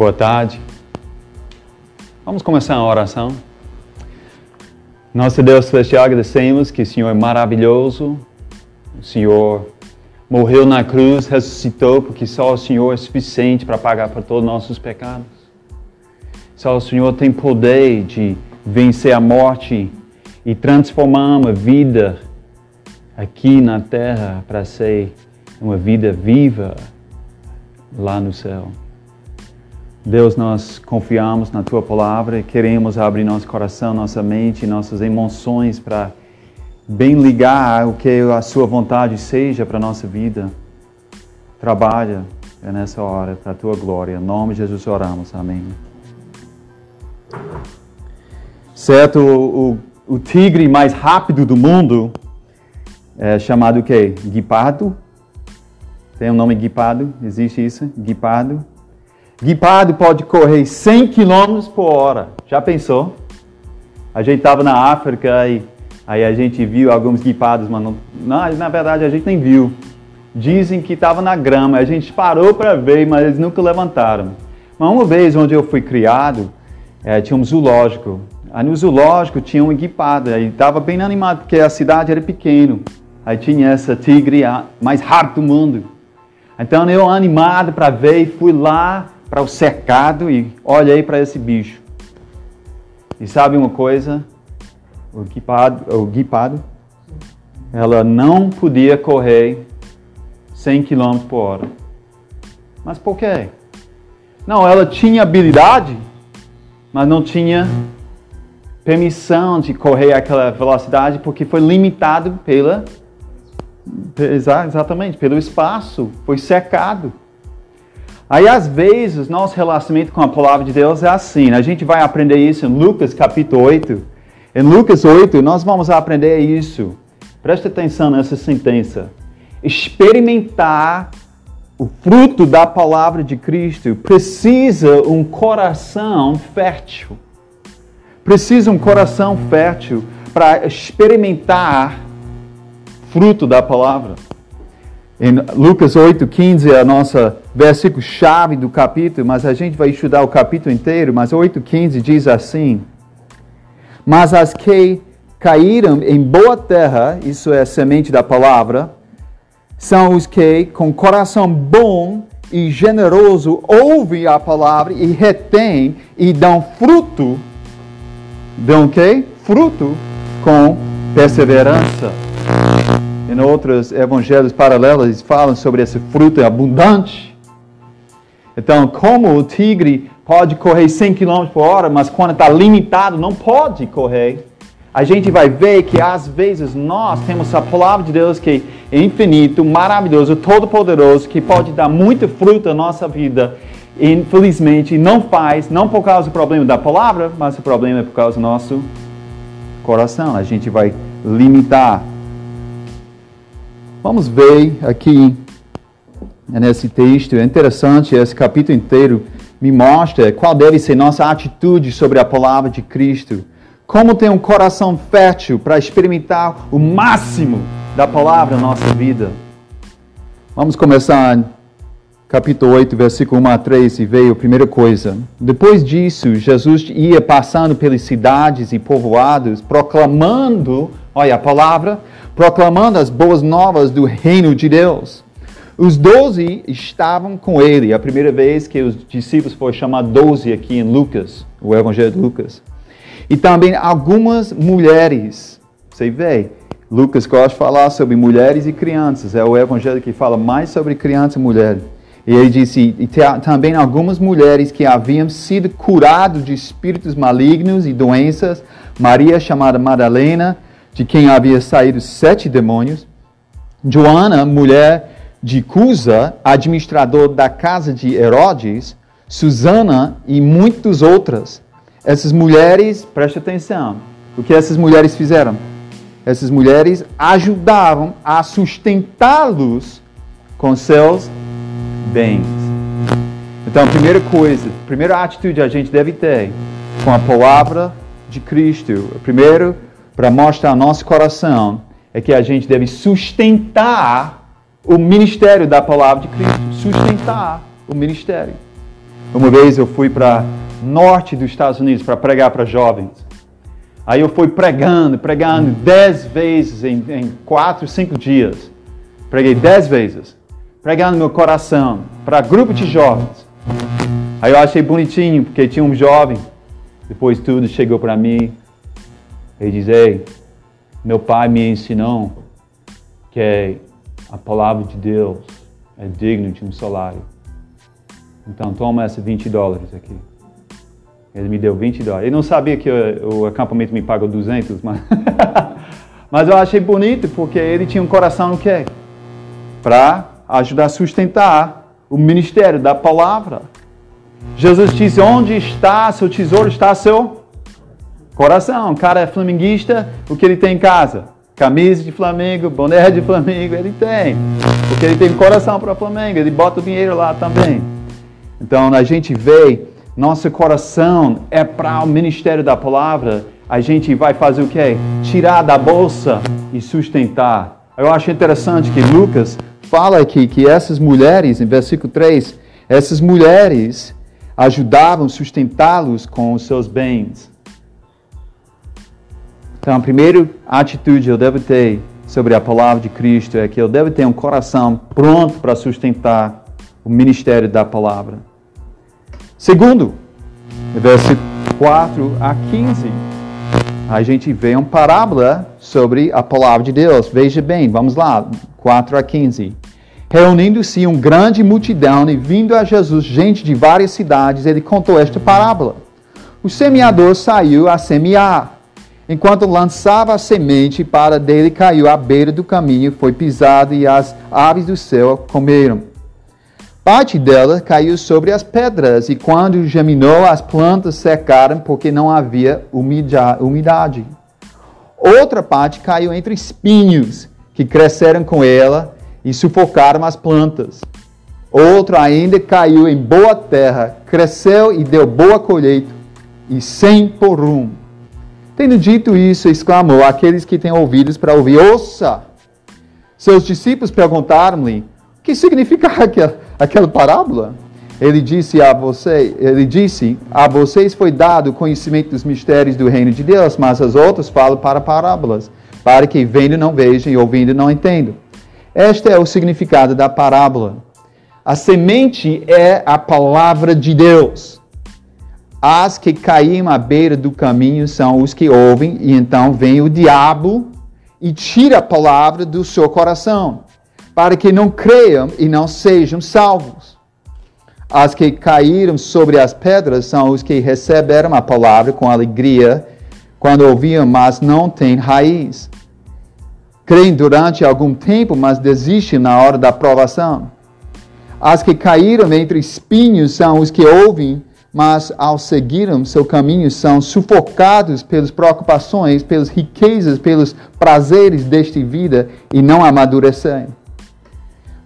Boa tarde. Vamos começar a oração. Nosso Deus Celestial, agradecemos que o Senhor é maravilhoso, o Senhor morreu na cruz, ressuscitou, porque só o Senhor é suficiente para pagar por todos os nossos pecados. Só o Senhor tem poder de vencer a morte e transformar uma vida aqui na terra para ser uma vida viva lá no céu. Deus, nós confiamos na Tua palavra e queremos abrir nosso coração, nossa mente, nossas emoções para bem ligar o que a Sua vontade seja para a nossa vida. Trabalha nessa hora para a Tua glória. Em nome de Jesus oramos. Amém. Certo, o, o, o tigre mais rápido do mundo é chamado o quê? Guipardo. Tem um nome guipardo? Existe isso? Guipardo. Guipardo pode correr 100 km por hora. Já pensou? A gente estava na África e aí a gente viu alguns guipardos, mas não, não, na verdade a gente nem viu. Dizem que estava na grama. A gente parou para ver, mas eles nunca levantaram. Mas uma vez onde eu fui criado, é, tinha um zoológico. Aí no zoológico tinha um guipardo. Aí estava bem animado porque a cidade era pequena. Aí tinha essa tigre mais rápida do mundo. Então eu animado para ver, fui lá para o cercado e olhei para esse bicho. E sabe uma coisa? O guipado, o guipado, ela não podia correr 100 km por hora. Mas por quê? Não, ela tinha habilidade, mas não tinha permissão de correr aquela velocidade porque foi limitado pela exatamente pelo espaço, foi cercado. Aí, às vezes, nosso relacionamento com a palavra de Deus é assim. Né? A gente vai aprender isso em Lucas capítulo 8. Em Lucas 8, nós vamos aprender isso. Preste atenção nessa sentença. Experimentar o fruto da palavra de Cristo precisa um coração fértil. Precisa um coração fértil para experimentar fruto da palavra. Em Lucas 8,15 é a nossa versículo chave do capítulo, mas a gente vai estudar o capítulo inteiro, mas 8,15 diz assim: Mas as que caíram em boa terra, isso é a semente da palavra, são os que, com coração bom e generoso, ouvem a palavra e retêm e dão fruto. Dão o quê? Fruto com perseverança. Em outros evangelhos paralelos falam sobre esse fruto abundante. Então, como o tigre pode correr 100 km por hora, mas quando está limitado não pode correr, a gente vai ver que às vezes nós temos a palavra de Deus que é infinito, maravilhoso, todo-poderoso, que pode dar muito fruto na nossa vida. Infelizmente, não faz, não por causa do problema da palavra, mas o problema é por causa do nosso coração. A gente vai limitar Vamos ver aqui nesse texto, é interessante, esse capítulo inteiro me mostra qual deve ser nossa atitude sobre a palavra de Cristo. Como ter um coração fértil para experimentar o máximo da palavra na nossa vida. Vamos começar capítulo 8, versículo 1 a 3 e veio a primeira coisa. Depois disso, Jesus ia passando pelas cidades e povoados, proclamando, olha a palavra, proclamando as boas novas do reino de Deus. Os doze estavam com ele, a primeira vez que os discípulos foram chamados doze aqui em Lucas, o Evangelho de Lucas. E também algumas mulheres. Você vê, Lucas gosta de falar sobre mulheres e crianças. É o Evangelho que fala mais sobre criança e mulher. E ele disse, e também algumas mulheres que haviam sido curadas de espíritos malignos e doenças, Maria chamada Madalena, de quem havia saído sete demônios, Joana, mulher de Cusa, administrador da casa de Herodes, Susana e muitas outras. Essas mulheres, preste atenção, o que essas mulheres fizeram? Essas mulheres ajudavam a sustentá-los com seus bens. Então, primeira coisa, primeira atitude a gente deve ter com a palavra de Cristo. Primeiro, para mostrar ao nosso coração é que a gente deve sustentar o ministério da palavra de Cristo. Sustentar o ministério. Uma vez eu fui para norte dos Estados Unidos para pregar para jovens. Aí eu fui pregando, pregando dez vezes em, em quatro, cinco dias. Preguei dez vezes. Pregando meu coração para grupo de jovens. Aí eu achei bonitinho, porque tinha um jovem. Depois tudo chegou para mim. Ele diz, ei, meu pai me ensinou que a palavra de Deus é digna de um salário. Então toma esses 20 dólares aqui. Ele me deu 20 dólares. Ele não sabia que o, o acampamento me pagou 200, mas, mas eu achei bonito porque ele tinha um coração no quê? Para ajudar a sustentar o ministério da palavra. Jesus disse: Onde está seu tesouro? Está seu coração. O cara é flamenguista, o que ele tem em casa? Camisa de Flamengo, boné de Flamengo, ele tem. Porque ele tem coração para Flamengo, ele bota o dinheiro lá também. Então a gente vê, nosso coração é para o ministério da palavra, a gente vai fazer o quê? Tirar da bolsa e sustentar. Eu acho interessante que Lucas fala aqui que essas mulheres, em versículo 3, essas mulheres ajudavam sustentá-los com os seus bens. Então, a primeira atitude eu devo ter sobre a palavra de Cristo é que eu devo ter um coração pronto para sustentar o ministério da palavra. Segundo, versículo 4 a 15, a gente vê uma parábola sobre a palavra de Deus. Veja bem, vamos lá, 4 a 15. Reunindo-se uma grande multidão e vindo a Jesus gente de várias cidades, ele contou esta parábola. O semeador saiu a semear. Enquanto lançava a semente, para dele caiu à beira do caminho, foi pisado e as aves do céu comeram. Parte dela caiu sobre as pedras, e quando germinou, as plantas secaram porque não havia umidade. Outra parte caiu entre espinhos, que cresceram com ela e sufocaram as plantas. Outra ainda caiu em boa terra, cresceu e deu boa colheita, e sem porrum Tendo dito isso, exclamou aqueles que têm ouvidos para ouvir: Ouça! Seus discípulos perguntaram-lhe: O que significa aquela, aquela parábola? Ele disse a você, ele disse: A vocês foi dado o conhecimento dos mistérios do reino de Deus, mas as outras falam para parábolas, para que vendo não vejam e ouvindo não entendam. Este é o significado da parábola. A semente é a palavra de Deus. As que caíram à beira do caminho são os que ouvem, e então vem o diabo e tira a palavra do seu coração, para que não creiam e não sejam salvos. As que caíram sobre as pedras são os que receberam a palavra com alegria quando ouviam, mas não têm raiz. Creem durante algum tempo, mas desistem na hora da provação. As que caíram entre espinhos são os que ouvem mas ao seguirem seu caminho são sufocados pelas preocupações, pelas riquezas, pelos prazeres desta vida e não amadurecem.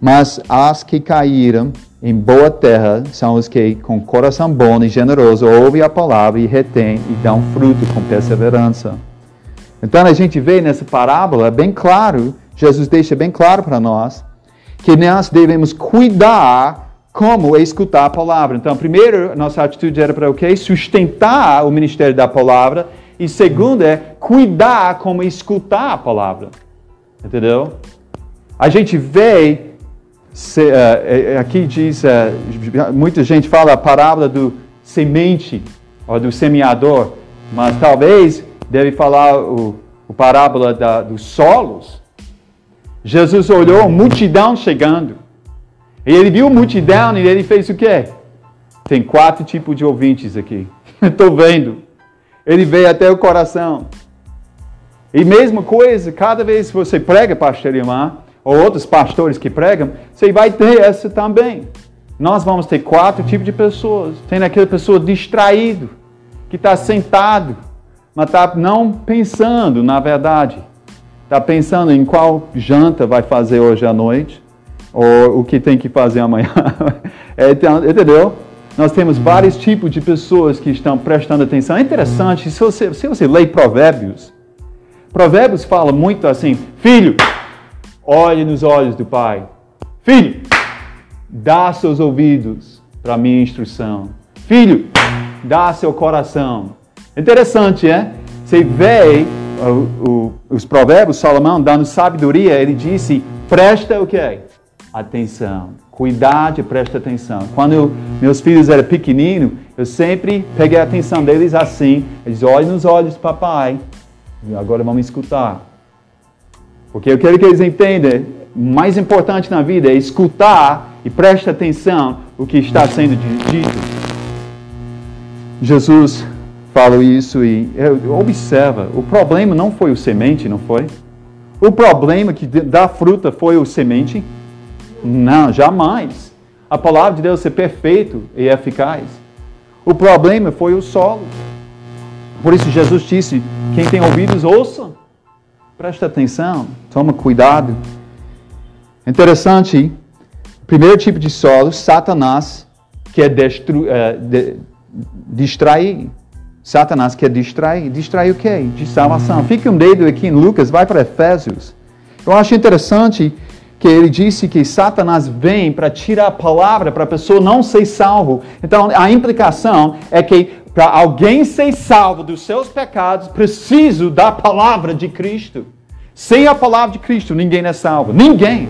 Mas as que caíram em boa terra são os que, com coração bom e generoso, ouvem a palavra e retêm e dão fruto com perseverança. Então a gente vê nessa parábola, bem claro, Jesus deixa bem claro para nós, que nós devemos cuidar como escutar a palavra. Então, primeiro, nossa atitude era para o quê? Sustentar o ministério da palavra. E segundo é cuidar como escutar a palavra. Entendeu? A gente vê, se, uh, aqui diz, uh, muita gente fala a parábola do semente, ou do semeador, mas talvez deve falar o, o parábola da, dos solos. Jesus olhou a multidão chegando. E ele viu multidão e ele fez o quê? Tem quatro tipos de ouvintes aqui. Estou vendo. Ele veio até o coração. E mesma coisa, cada vez que você prega, pastor Irmã, ou outros pastores que pregam, você vai ter essa também. Nós vamos ter quatro tipos de pessoas. Tem aquela pessoa distraído, que está sentado, mas está não pensando, na verdade. Está pensando em qual janta vai fazer hoje à noite ou o que tem que fazer amanhã. É, então, entendeu? Nós temos vários tipos de pessoas que estão prestando atenção. É interessante, se você, se você lê Provérbios, Provérbios fala muito assim: Filho, olhe nos olhos do pai. Filho, dá seus ouvidos para a minha instrução. Filho, dá seu coração. Interessante, é? Você vê o, o, os provérbios, Salomão dando sabedoria, ele disse, presta o que? Atenção. Cuidado e presta atenção. Quando eu, meus filhos eram pequeninos, eu sempre peguei a atenção deles assim. Eles nos olhos, papai. E agora vamos escutar. Porque eu quero que eles entendam, mais importante na vida é escutar e prestar atenção o que está sendo dito. Jesus falou isso e observa, o problema não foi o semente, não foi? O problema que dá fruta foi o semente? Não, jamais. A palavra de Deus é perfeita e eficaz. O problema foi o solo. Por isso Jesus disse: quem tem ouvidos, ouça. Presta atenção, toma cuidado. Interessante, primeiro tipo de solo, Satanás quer destru, uh, de, distrair. Satanás quer distrair. Distrair o quê? De salvação. Fica um dedo aqui em Lucas, vai para Efésios. Eu acho interessante que ele disse que Satanás vem para tirar a palavra para a pessoa não ser salvo. Então a implicação é que para alguém ser salvo dos seus pecados, preciso da palavra de Cristo. Sem a palavra de Cristo, ninguém é salvo. Ninguém.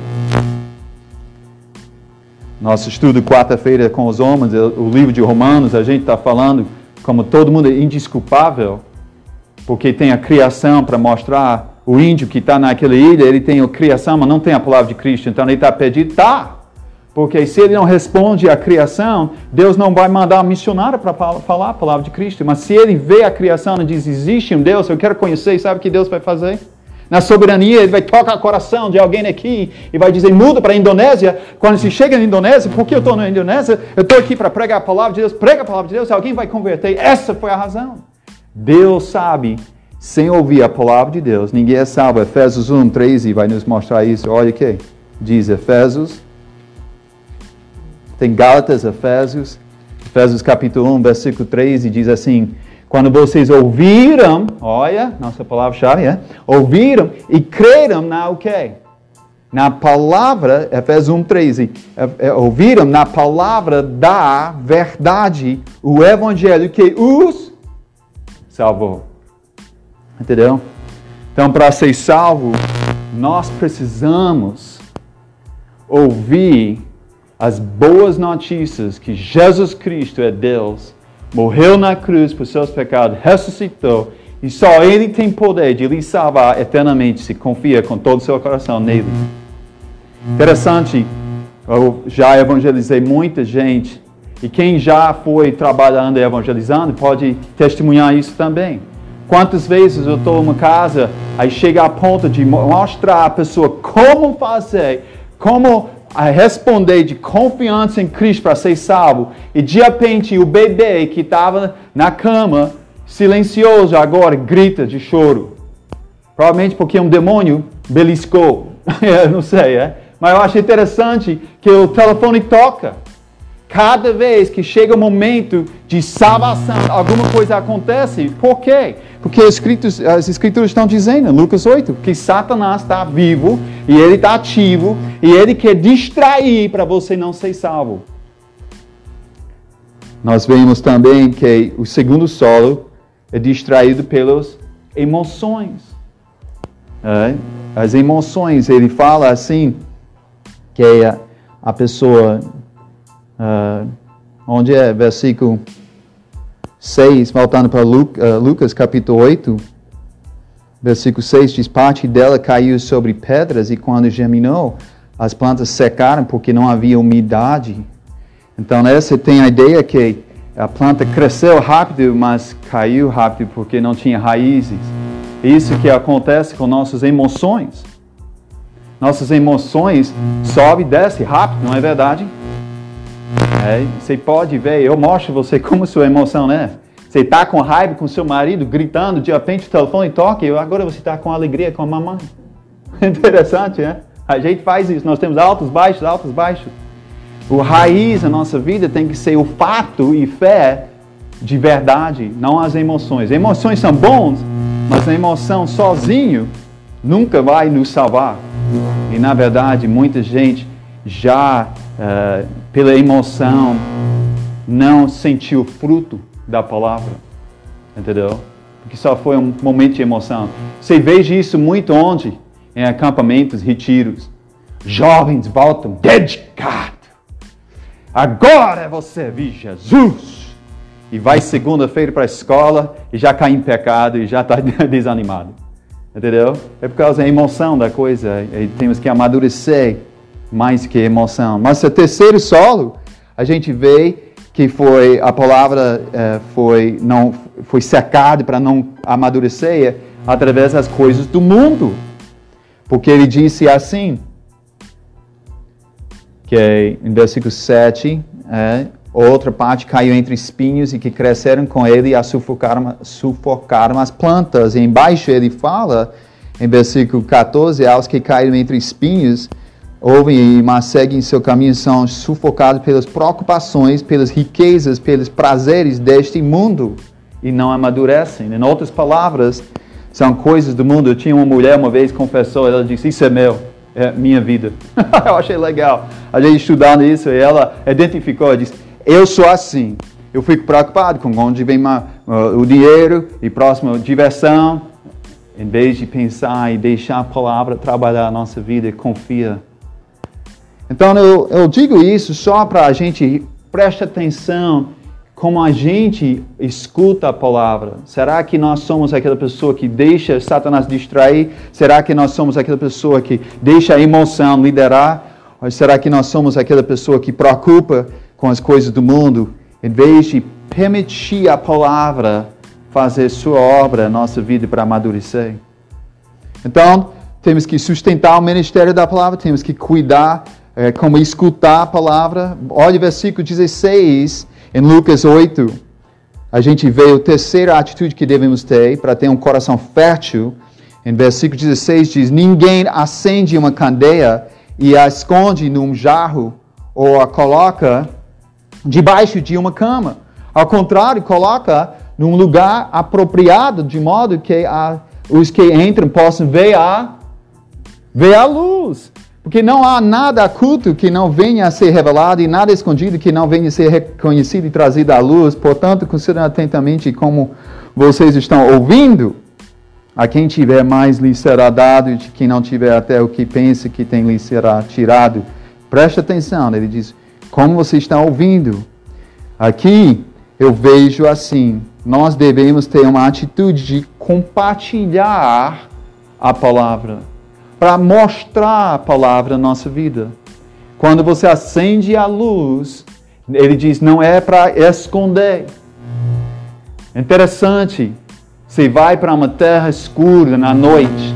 Nosso estudo quarta-feira com os homens, o livro de Romanos, a gente está falando como todo mundo é indisculpável, porque tem a criação para mostrar o índio que está naquela ilha, ele tem a criação, mas não tem a palavra de Cristo. Então ele está perdido? Tá. Porque se ele não responde à criação, Deus não vai mandar um missionário para falar a palavra de Cristo. Mas se ele vê a criação e diz: existe um Deus, eu quero conhecer, sabe o que Deus vai fazer? Na soberania, ele vai tocar o coração de alguém aqui e vai dizer: muda para a Indonésia. Quando se chega na Indonésia, por que eu estou na Indonésia? Eu estou aqui para pregar a palavra de Deus. Prega a palavra de Deus, alguém vai converter. Essa foi a razão. Deus sabe, sem ouvir a palavra de Deus, ninguém é salvo. Efésios 1, 13 vai nos mostrar isso. Olha aqui. Diz Efésios tem Gálatas, Efésios, Efésios capítulo 1, versículo 3, e diz assim: Quando vocês ouviram, olha, nossa palavra-chave é, ouviram e creram na o quê? Na palavra, Efésios 1, 13, é, é, ouviram na palavra da verdade, o evangelho que os salvou. Entendeu? Então, para ser salvo, nós precisamos ouvir as boas notícias que Jesus Cristo é Deus, morreu na cruz por seus pecados, ressuscitou, e só Ele tem poder de lhe salvar eternamente se confia com todo o seu coração nele. Interessante, eu já evangelizei muita gente, e quem já foi trabalhando e evangelizando pode testemunhar isso também. Quantas vezes eu estou numa casa, aí chega a ponto de mostrar à pessoa como fazer, como a responder de confiança em Cristo para ser salvo, e de repente o bebê que estava na cama, silencioso agora, grita de choro. Provavelmente porque um demônio beliscou. não sei, é? Mas eu acho interessante que o telefone toca. Cada vez que chega o momento de salvação, alguma coisa acontece. Por quê? Porque as escrituras, as escrituras estão dizendo, Lucas 8, que Satanás está vivo e ele está ativo e ele quer distrair para você não ser salvo. Nós vemos também que o segundo solo é distraído pelas emoções. É? As emoções, ele fala assim, que a, a pessoa, uh, onde é versículo 6, voltando para uh, Lucas capítulo 8, versículo 6, diz: Parte dela caiu sobre pedras e quando germinou, as plantas secaram porque não havia umidade. Então, você tem a ideia que a planta cresceu rápido, mas caiu rápido porque não tinha raízes. Isso que acontece com nossas emoções. Nossas emoções sobem e descem rápido, não é verdade? É, você pode ver, eu mostro você como sua emoção é. Você está com raiva com seu marido, gritando, de repente o telefone toca e agora você está com alegria com a mamãe. Interessante, né? A gente faz isso, nós temos altos, baixos, altos, baixos. O raiz da nossa vida tem que ser o fato e fé de verdade, não as emoções. Emoções são bons, mas a emoção sozinho nunca vai nos salvar. E na verdade, muita gente já uh, pela emoção, não sentiu o fruto da palavra. Entendeu? Porque só foi um momento de emoção. Você veja isso muito onde? Em acampamentos, retiros. Jovens voltam dedicados. Agora você viu Jesus. E vai segunda-feira para a escola e já cai em pecado e já está desanimado. Entendeu? É por causa da emoção da coisa. E temos que amadurecer mais que emoção. Mas o terceiro solo, a gente vê que foi a palavra eh, foi não foi secada para não amadurecer através das coisas do mundo. Porque ele disse assim, que em versículo 7, é, outra parte caiu entre espinhos e que cresceram com ele e a sufocaram, sufocaram as plantas. E embaixo ele fala, em versículo 14, aos que caíram entre espinhos, ouvem mas seguem seu caminho, são sufocados pelas preocupações, pelas riquezas, pelos prazeres deste mundo e não amadurecem. Em outras palavras, são coisas do mundo. Eu tinha uma mulher uma vez confessou, ela disse: Isso é meu, é minha vida. eu achei legal. A gente estudando isso e ela identificou, ela disse: Eu sou assim. Eu fico preocupado com onde vem o dinheiro e próxima diversão, em vez de pensar e deixar a palavra trabalhar a nossa vida, confia. Então eu, eu digo isso só para a gente prestar atenção como a gente escuta a palavra. Será que nós somos aquela pessoa que deixa Satanás distrair? Será que nós somos aquela pessoa que deixa a emoção liderar? Ou será que nós somos aquela pessoa que preocupa com as coisas do mundo, em vez de permitir a palavra fazer sua obra nossa vida para amadurecer? Então, temos que sustentar o ministério da palavra, temos que cuidar, é, como escutar a palavra. Olha o versículo 16 em Lucas 8, a gente vê a terceira atitude que devemos ter para ter um coração fértil. Em versículo 16 diz: Ninguém acende uma candeia e a esconde num jarro ou a coloca debaixo de uma cama. Ao contrário, coloca num lugar apropriado, de modo que a, os que entram possam ver a, ver a luz. Porque não há nada oculto que não venha a ser revelado e nada escondido que não venha a ser reconhecido e trazido à luz. Portanto, considerem atentamente como vocês estão ouvindo. A quem tiver mais lhe será dado, e de quem não tiver até o que pensa que tem lhe será tirado. Preste atenção, ele diz, como vocês estão ouvindo. Aqui eu vejo assim, nós devemos ter uma atitude de compartilhar a palavra para mostrar a palavra na nossa vida. Quando você acende a luz, ele diz, não é para esconder. Interessante, você vai para uma terra escura na noite,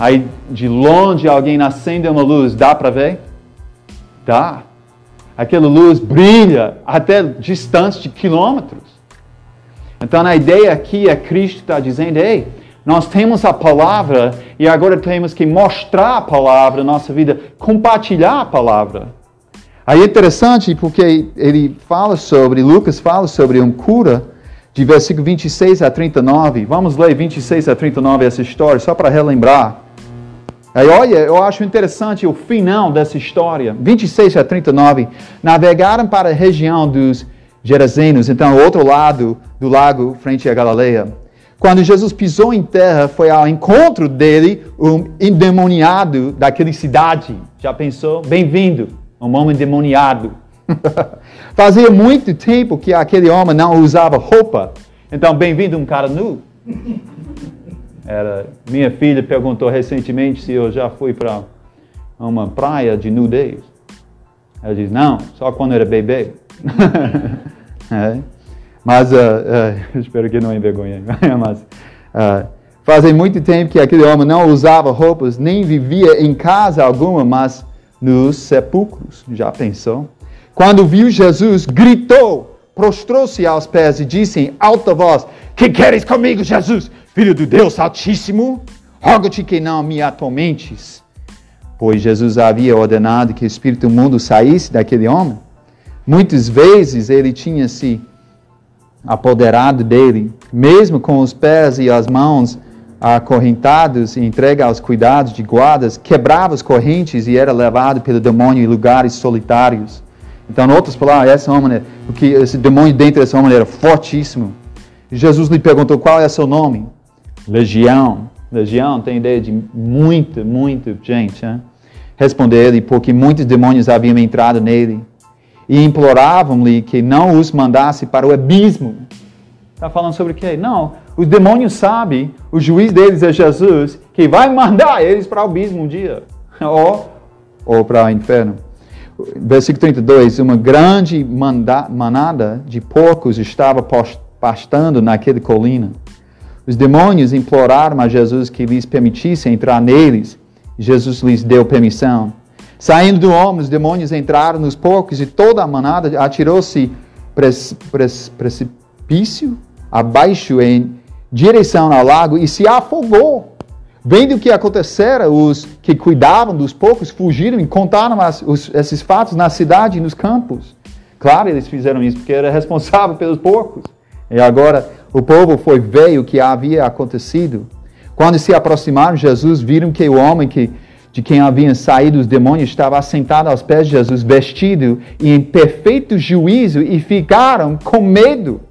aí de longe alguém acende uma luz, dá para ver? Dá. Aquela luz brilha até distância de quilômetros. Então a ideia aqui é Cristo está dizendo, ei, nós temos a palavra e agora temos que mostrar a palavra na nossa vida, compartilhar a palavra. Aí é interessante porque ele fala sobre, Lucas fala sobre um cura, de versículo 26 a 39. Vamos ler 26 a 39 essa história, só para relembrar. Aí olha, eu acho interessante o final dessa história. 26 a 39. Navegaram para a região dos Gerazenos, então outro lado do lago, frente a Galileia. Quando Jesus pisou em terra, foi ao encontro dele um endemoniado daquela cidade. Já pensou? Bem-vindo, um homem endemoniado. Fazia muito tempo que aquele homem não usava roupa. Então, bem-vindo um cara nu. Era, minha filha perguntou recentemente se eu já fui para uma praia de nudez. Ela disse, não, só quando era bebê. é. Mas uh, uh, espero que não envergonhe. Mas uh, fazem muito tempo que aquele homem não usava roupas, nem vivia em casa alguma, mas nos sepulcros. Já pensou? Quando viu Jesus, gritou, prostrou-se aos pés e disse em alta voz: Que queres comigo, Jesus, filho do Deus Altíssimo? Rogo-te que não me atormentes. Pois Jesus havia ordenado que o espírito mundo saísse daquele homem. Muitas vezes ele tinha se apoderado dele, mesmo com os pés e as mãos acorrentados e entregue aos cuidados de guardas, quebrava as correntes e era levado pelo demônio em lugares solitários. Então, em outras palavras, essa homem, o que esse demônio dentro dessa homem era fortíssimo. Jesus lhe perguntou qual é seu nome. Legião. Legião tem ideia de muita, muita gente. Né? Respondeu ele, porque muitos demônios haviam entrado nele e imploravam-lhe que não os mandasse para o abismo. Está falando sobre o quê? Não, os demônios sabem, o juiz deles é Jesus, que vai mandar eles para o abismo um dia, ou, ou para o inferno. Versículo 32, uma grande manada de porcos estava pastando naquela colina. Os demônios imploraram a Jesus que lhes permitisse entrar neles. Jesus lhes deu permissão. Saindo do homem, os demônios entraram nos porcos e toda a manada atirou-se precipício abaixo em direção ao lago e se afogou. Vendo o que acontecera, os que cuidavam dos porcos fugiram e contaram as, os, esses fatos na cidade e nos campos. Claro, eles fizeram isso porque era responsável pelos porcos. E agora o povo foi ver o que havia acontecido. Quando se aproximaram Jesus, viram que o homem que de quem haviam saído os demônios estava assentado aos pés de Jesus, vestido e em perfeito juízo, e ficaram com medo.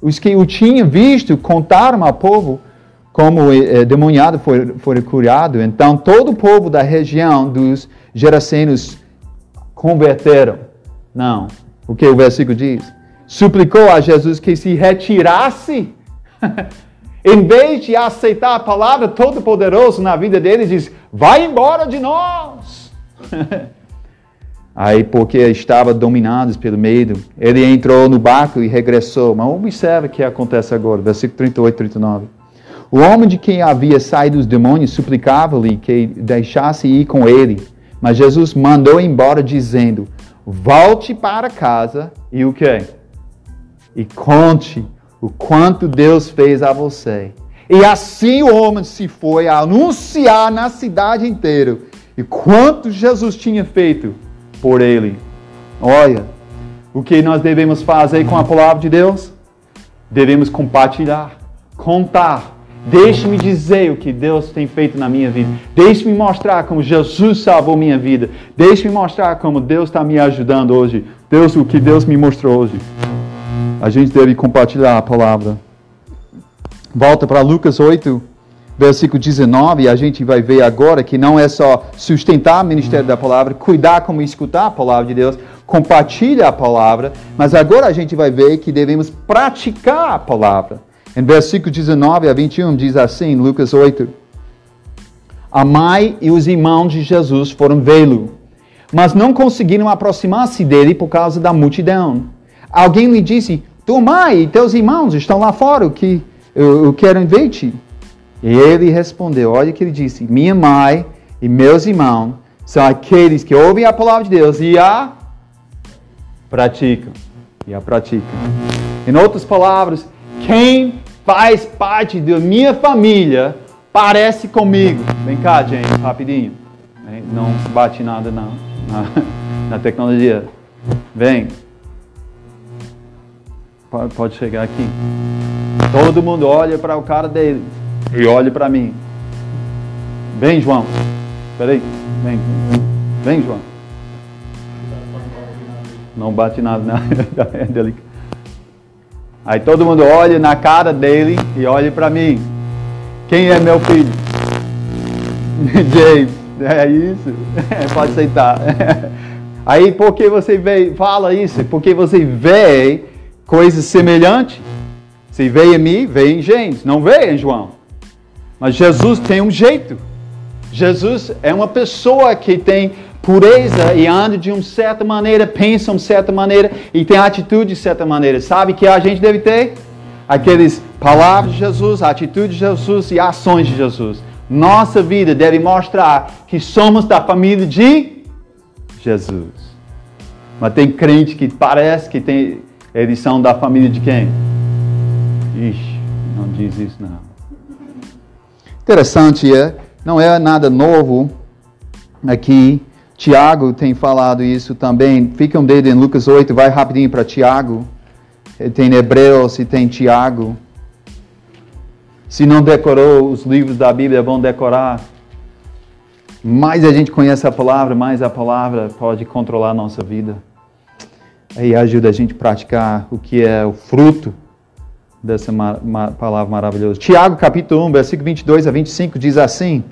Os que o tinham visto contaram ao povo como o eh, demoniado foi, foi curado. Então todo o povo da região dos Gerasenos converteram. Não. O que o versículo diz? Suplicou a Jesus que se retirasse Em vez de aceitar a palavra todo-poderoso na vida dele, diz: vai embora de nós. Aí, porque estava dominados pelo medo, ele entrou no barco e regressou. Mas observe o que acontece agora, versículo 38 e 39. O homem de quem havia saído os demônios suplicava-lhe que deixasse ir com ele. Mas Jesus mandou embora, dizendo: Volte para casa e o quê? E conte o quanto Deus fez a você. E assim o homem se foi a anunciar na cidade inteira e quanto Jesus tinha feito por ele. Olha, o que nós devemos fazer com a palavra de Deus? Devemos compartilhar, contar. Deixe-me dizer o que Deus tem feito na minha vida. Deixe-me mostrar como Jesus salvou minha vida. Deixe-me mostrar como Deus está me ajudando hoje. Deus, o que Deus me mostrou hoje. A gente deve compartilhar a palavra. Volta para Lucas 8, versículo 19, e a gente vai ver agora que não é só sustentar o ministério da palavra, cuidar como escutar a palavra de Deus, compartilhar a palavra, mas agora a gente vai ver que devemos praticar a palavra. Em versículo 19 a 21 diz assim, Lucas 8: A mãe e os irmãos de Jesus foram vê-lo, mas não conseguiram aproximar-se dele por causa da multidão. Alguém lhe disse: Tua mãe e teus irmãos estão lá fora, o que eu, eu quero ver-te. Ele respondeu: Olha o que ele disse: Minha mãe e meus irmãos são aqueles que ouvem a palavra de Deus e a praticam. E a praticam. Em outras palavras, quem faz parte da minha família parece comigo. Vem cá, gente, rapidinho. Não bate nada na, na, na tecnologia. Vem. Pode chegar aqui. Todo mundo olha para o cara dele e olha para mim. Vem, João. Peraí. Vem. Vem, João. Não bate nada na dele. Aí todo mundo olha na cara dele e olha para mim. Quem é meu filho? James. É isso? Pode aceitar. Aí por que você vê, fala isso? Porque você vê coisas semelhantes. Se vê em mim, vê em James, não vê em João. Mas Jesus tem um jeito. Jesus é uma pessoa que tem pureza e anda de uma certa maneira, pensa de uma certa maneira e tem atitude de certa maneira. Sabe que a gente deve ter? Aqueles palavras de Jesus, atitude de Jesus e ações de Jesus. Nossa vida deve mostrar que somos da família de Jesus. Mas tem crente que parece que tem eles são da família de quem? Ixi, não diz isso não. Interessante, é? Não é nada novo aqui. Tiago tem falado isso também. Fica um dedo em Lucas 8, vai rapidinho para Tiago. Tem Hebreus e tem Tiago. Se não decorou os livros da Bíblia, vão decorar. Mais a gente conhece a palavra, mais a palavra pode controlar a nossa vida. E ajuda a gente a praticar o que é o fruto dessa palavra maravilhosa. Tiago, capítulo 1, versículo 22 a 25, diz assim: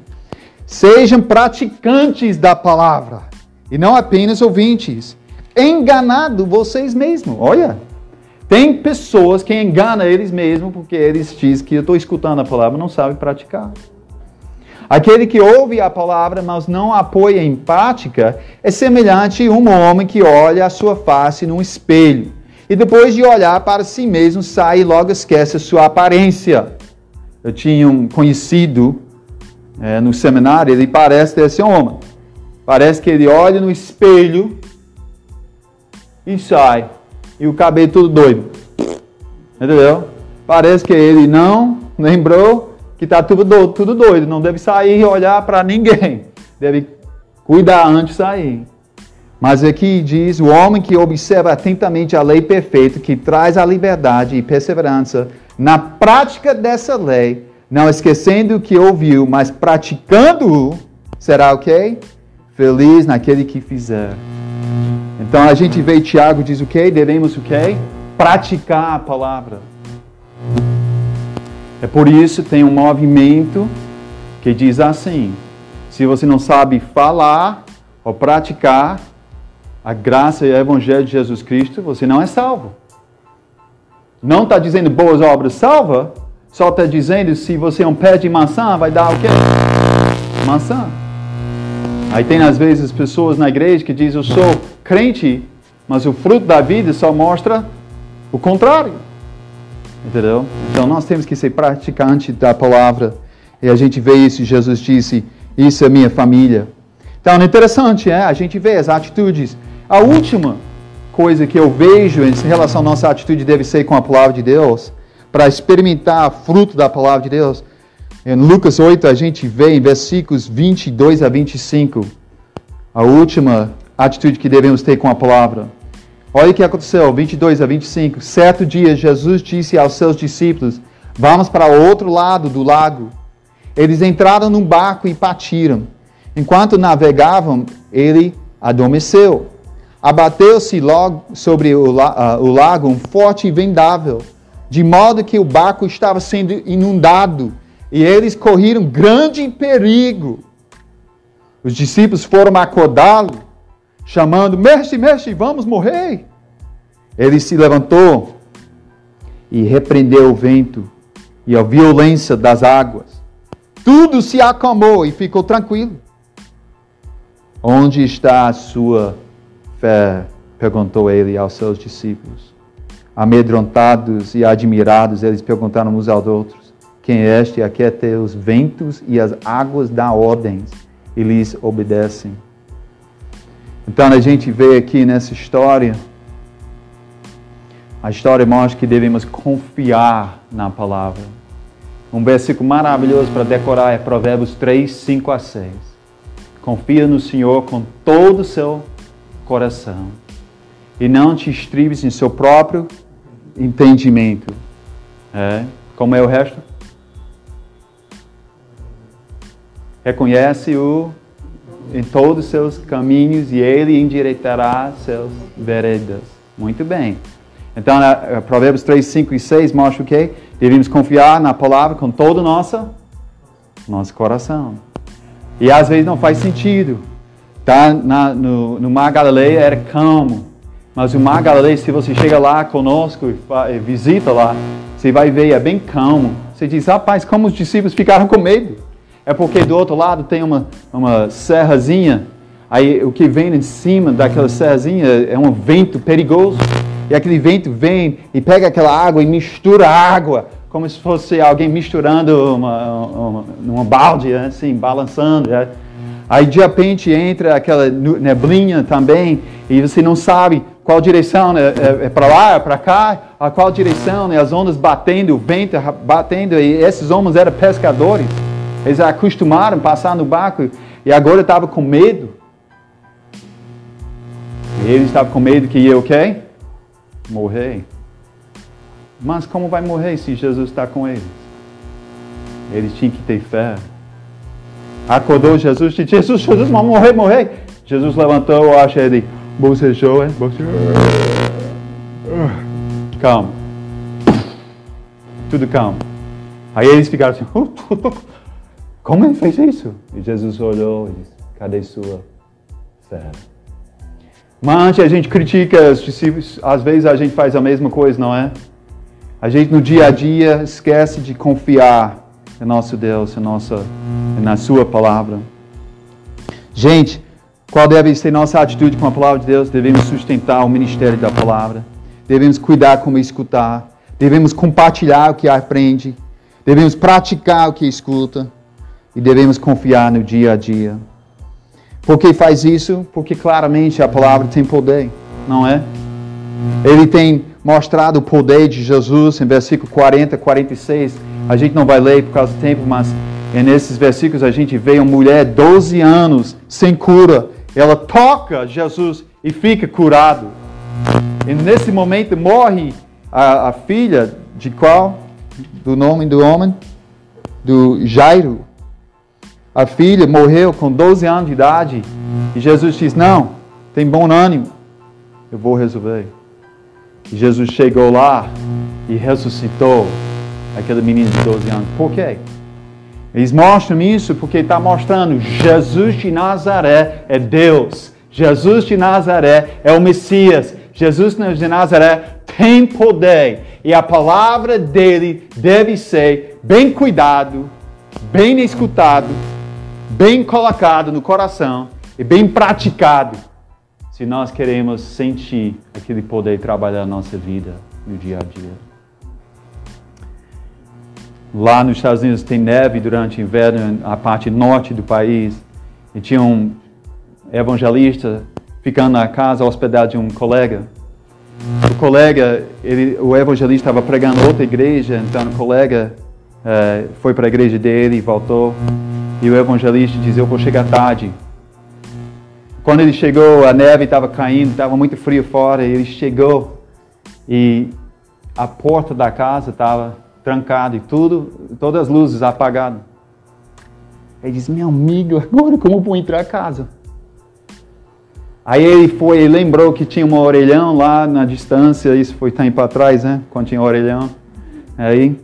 Sejam praticantes da palavra, e não apenas ouvintes, enganado vocês mesmos. Olha, tem pessoas que enganam eles mesmos porque eles dizem que eu estou escutando a palavra não sabem praticar. Aquele que ouve a palavra, mas não apoia em prática, é semelhante a um homem que olha a sua face num espelho e depois de olhar para si mesmo sai e logo esquece a sua aparência. Eu tinha um conhecido é, no seminário, ele parece ter esse homem. Parece que ele olha no espelho e sai. E o cabelo tudo doido. Entendeu? Parece que ele não lembrou que está tudo tudo doido. Não deve sair e olhar para ninguém. Deve cuidar antes de sair. Mas aqui diz: o homem que observa atentamente a lei perfeita, que traz a liberdade e perseverança na prática dessa lei, não esquecendo o que ouviu, mas praticando-o, será o quê? Feliz naquele que fizer. Então a gente vê Tiago diz o quê? Devemos o quê? Praticar a palavra. É por isso tem um movimento que diz assim: se você não sabe falar ou praticar, a graça e o evangelho de Jesus Cristo, você não é salvo. Não está dizendo boas obras salva, só está dizendo se você é um pé de maçã, vai dar o quê? Maçã. Aí tem às vezes pessoas na igreja que dizem, eu sou crente, mas o fruto da vida só mostra o contrário. Entendeu? Então nós temos que ser praticantes da palavra. E a gente vê isso, Jesus disse, isso é minha família. Então é interessante, é? a gente vê as atitudes a última coisa que eu vejo em relação à nossa atitude deve ser com a palavra de Deus, para experimentar fruto da palavra de Deus. Em Lucas 8, a gente vê em versículos 22 a 25, a última atitude que devemos ter com a palavra. Olha o que aconteceu, 22 a 25. Certo dia, Jesus disse aos seus discípulos: Vamos para o outro lado do lago. Eles entraram num barco e partiram. Enquanto navegavam, ele adormeceu. Abateu-se logo sobre o, uh, o lago um forte vendável, de modo que o barco estava sendo inundado e eles correram grande perigo. Os discípulos foram acordá-lo, chamando: Mestre, mestre, vamos morrer. Ele se levantou e repreendeu o vento e a violência das águas. Tudo se acalmou e ficou tranquilo. Onde está a sua fé? perguntou ele aos seus discípulos. Amedrontados e admirados, eles perguntaram uns aos outros: Quem é este a que até os ventos e as águas dão ordens e lhes obedecem? Então a gente vê aqui nessa história, a história mostra que devemos confiar na palavra. Um versículo maravilhoso para decorar é Provérbios 3, 5 a 6. Confia no Senhor com todo o seu coração. E não te estribes em seu próprio entendimento. É. Como é o resto? Reconhece-o em todos os seus caminhos e ele endireitará seus veredas. Muito bem. Então, Provérbios 3, 5 e 6 mostra o quê? Devemos confiar na palavra com todo o nosso, nosso coração. E às vezes não faz sentido. Tá na, no, no Mar Galileia era calmo. Mas o Mar Galileia, se você chega lá conosco e visita lá, você vai ver, é bem calmo. Você diz, rapaz, como os discípulos ficaram com medo? É porque do outro lado tem uma, uma serrazinha, aí o que vem em cima daquela serrazinha é um vento perigoso. E aquele vento vem e pega aquela água e mistura a água, como se fosse alguém misturando uma, uma, uma balde, assim, balançando. É. Aí de repente entra aquela neblinha também e você não sabe qual direção, né? é, é para lá, é para cá, a qual direção, né? as ondas batendo, o vento batendo, e esses homens eram pescadores, eles acostumaram a passar no barco e agora estavam com medo. Eles estavam com medo que ia o quê? Morrer. Mas como vai morrer se Jesus está com eles? Eles tinham que ter fé. Acordou Jesus e disse, Jesus, Jesus, vamos morrer, morrer. Jesus levantou, acha ele, bocejou, hein? Bocejou. calmo. Tudo calmo. Aí eles ficaram assim, como ele fez isso? E Jesus olhou e disse, cadê sua fé? Mas a gente critica os discípulos, às vezes a gente faz a mesma coisa, não é? A gente no dia a dia esquece de confiar em nosso Deus, em nossa, na Sua palavra. Gente, qual deve ser nossa atitude com a palavra de Deus? Devemos sustentar o ministério da palavra. Devemos cuidar como escutar. Devemos compartilhar o que aprende. Devemos praticar o que escuta. E devemos confiar no dia a dia. Por que faz isso? Porque claramente a palavra tem poder, não é? Ele tem mostrado o poder de Jesus em versículo 40, 46. A gente não vai ler por causa do tempo, mas nesses versículos a gente vê uma mulher 12 anos sem cura. Ela toca Jesus e fica curado. E nesse momento morre a, a filha de qual? Do nome do homem? Do Jairo. A filha morreu com 12 anos de idade. E Jesus diz: Não, tem bom ânimo. Eu vou resolver. E Jesus chegou lá e ressuscitou aquele menino de 12 anos. Por quê? Eles mostram isso porque está mostrando Jesus de Nazaré é Deus. Jesus de Nazaré é o Messias. Jesus de Nazaré tem poder. E a palavra dele deve ser bem cuidado, bem escutado, bem colocado no coração e bem praticado se nós queremos sentir aquele poder trabalhar a nossa vida no dia a dia. Lá nos Estados Unidos tem neve durante o inverno, a parte norte do país, e tinha um evangelista ficando na casa hospedado de um colega. O colega, ele, o evangelista estava pregando outra igreja, então o colega uh, foi para a igreja dele e voltou. E o evangelista diz: Eu vou chegar tarde. Quando ele chegou, a neve estava caindo, estava muito frio fora. E ele chegou e a porta da casa estava trancada e tudo, todas as luzes apagadas. Ele disse: Meu amigo, agora como vou entrar a casa? Aí ele foi, ele lembrou que tinha um orelhão lá na distância, isso foi tempo atrás, né? Quando tinha um orelhão. Aí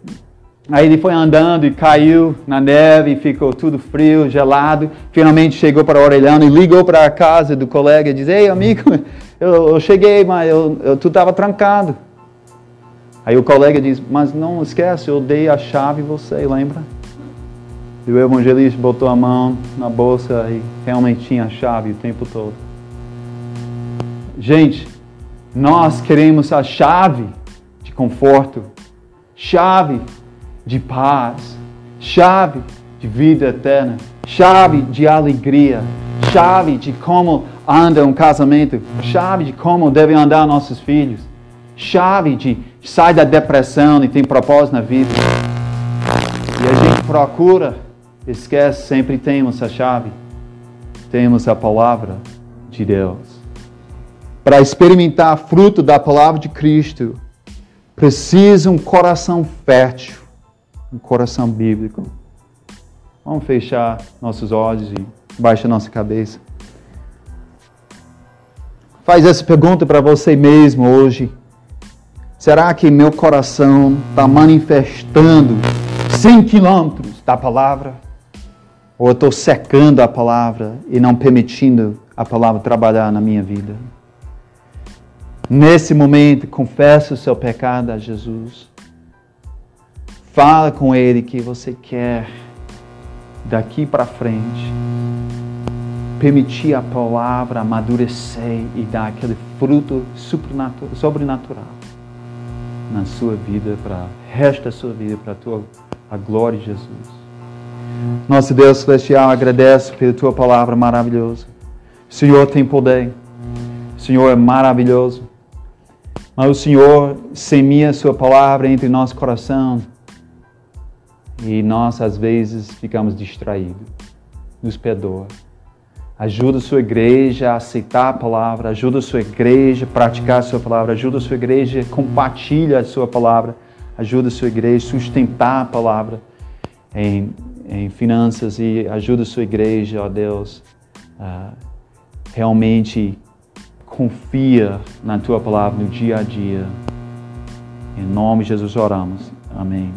Aí ele foi andando e caiu na neve, ficou tudo frio, gelado. Finalmente chegou para o orelhão e ligou para a casa do colega e disse: Ei, amigo, eu, eu cheguei, mas eu, eu, tu estava trancado. Aí o colega diz: Mas não esquece, eu dei a chave você, lembra? E o evangelista botou a mão na bolsa e realmente tinha a chave o tempo todo. Gente, nós queremos a chave de conforto, chave de paz, chave de vida eterna, chave de alegria, chave de como anda um casamento, chave de como devem andar nossos filhos, chave de sair da depressão e tem propósito na vida. E a gente procura, esquece, sempre temos a chave, temos a palavra de Deus. Para experimentar fruto da palavra de Cristo, precisa um coração fértil um coração bíblico. Vamos fechar nossos olhos e baixar nossa cabeça. Faz essa pergunta para você mesmo hoje. Será que meu coração está manifestando 100 quilômetros da palavra? Ou eu estou secando a palavra e não permitindo a palavra trabalhar na minha vida? Nesse momento, confessa o seu pecado a Jesus. Fala com Ele que você quer, daqui para frente, permitir a palavra amadurecer e dar aquele fruto sobrenatural na sua vida, para o resto da sua vida, para a, tua, a glória de Jesus. Nosso Deus Celestial, agradeço pela tua palavra maravilhosa. O Senhor tem poder. O Senhor é maravilhoso. Mas o Senhor semeia a sua palavra entre nosso coração e nós, às vezes, ficamos distraídos. Nos perdoa. Ajuda a sua igreja a aceitar a palavra, ajuda a sua igreja a praticar a sua palavra, ajuda a sua igreja a compartilhar a sua palavra, ajuda a sua igreja a sustentar a palavra em, em finanças e ajuda a sua igreja, ó Deus, a realmente confia na tua palavra no dia a dia. Em nome de Jesus oramos. Amém.